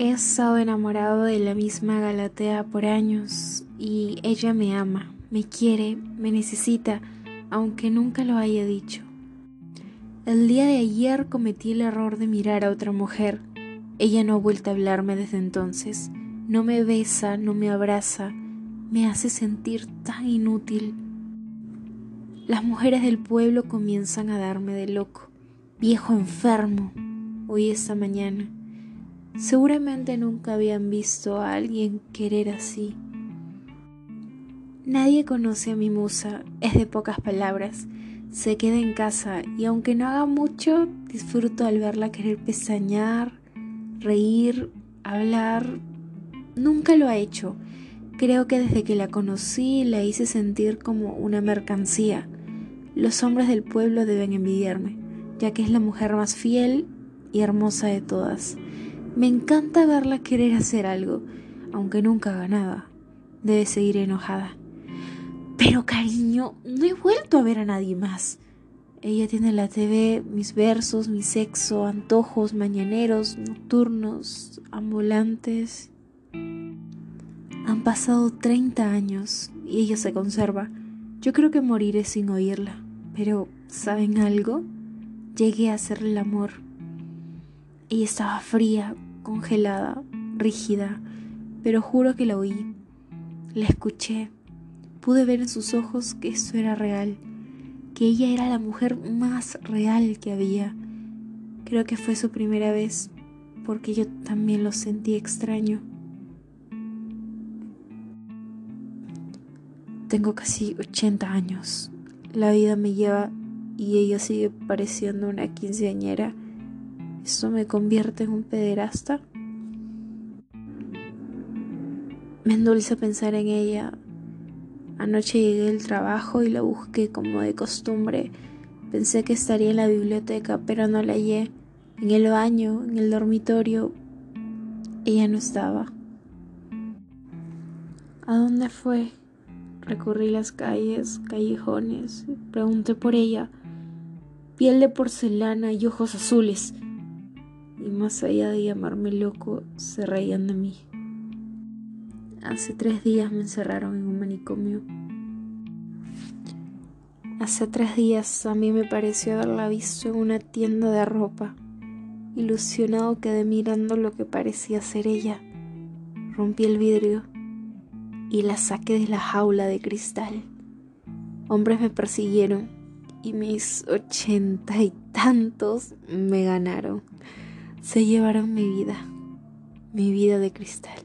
He estado enamorado de la misma Galatea por años y ella me ama, me quiere, me necesita, aunque nunca lo haya dicho. El día de ayer cometí el error de mirar a otra mujer. Ella no ha vuelto a hablarme desde entonces. No me besa, no me abraza, me hace sentir tan inútil. Las mujeres del pueblo comienzan a darme de loco. Viejo enfermo, hoy esta mañana. Seguramente nunca habían visto a alguien querer así. Nadie conoce a mi musa, es de pocas palabras. Se queda en casa y aunque no haga mucho, disfruto al verla querer pestañear, reír, hablar. Nunca lo ha hecho. Creo que desde que la conocí la hice sentir como una mercancía. Los hombres del pueblo deben envidiarme, ya que es la mujer más fiel y hermosa de todas. Me encanta verla querer hacer algo, aunque nunca haga nada. Debe seguir enojada. Pero cariño, no he vuelto a ver a nadie más. Ella tiene en la TV mis versos, mi sexo, antojos mañaneros, nocturnos, ambulantes. Han pasado 30 años y ella se conserva. Yo creo que moriré sin oírla. Pero, ¿saben algo? Llegué a hacerle el amor ella estaba fría, congelada, rígida, pero juro que la oí. La escuché. Pude ver en sus ojos que eso era real, que ella era la mujer más real que había. Creo que fue su primera vez, porque yo también lo sentí extraño. Tengo casi 80 años. La vida me lleva y ella sigue pareciendo una quinceañera ¿Esto me convierte en un pederasta? Me endulza pensar en ella. Anoche llegué del trabajo y la busqué como de costumbre. Pensé que estaría en la biblioteca, pero no la hallé. En el baño, en el dormitorio, ella no estaba. ¿A dónde fue? Recorrí las calles, callejones, pregunté por ella. Piel de porcelana y ojos azules y más allá de llamarme loco, se reían de mí. Hace tres días me encerraron en un manicomio. Hace tres días a mí me pareció haberla visto en una tienda de ropa. Ilusionado quedé mirando lo que parecía ser ella. Rompí el vidrio y la saqué de la jaula de cristal. Hombres me persiguieron y mis ochenta y tantos me ganaron se llevaron mi vida, mi vida de cristal.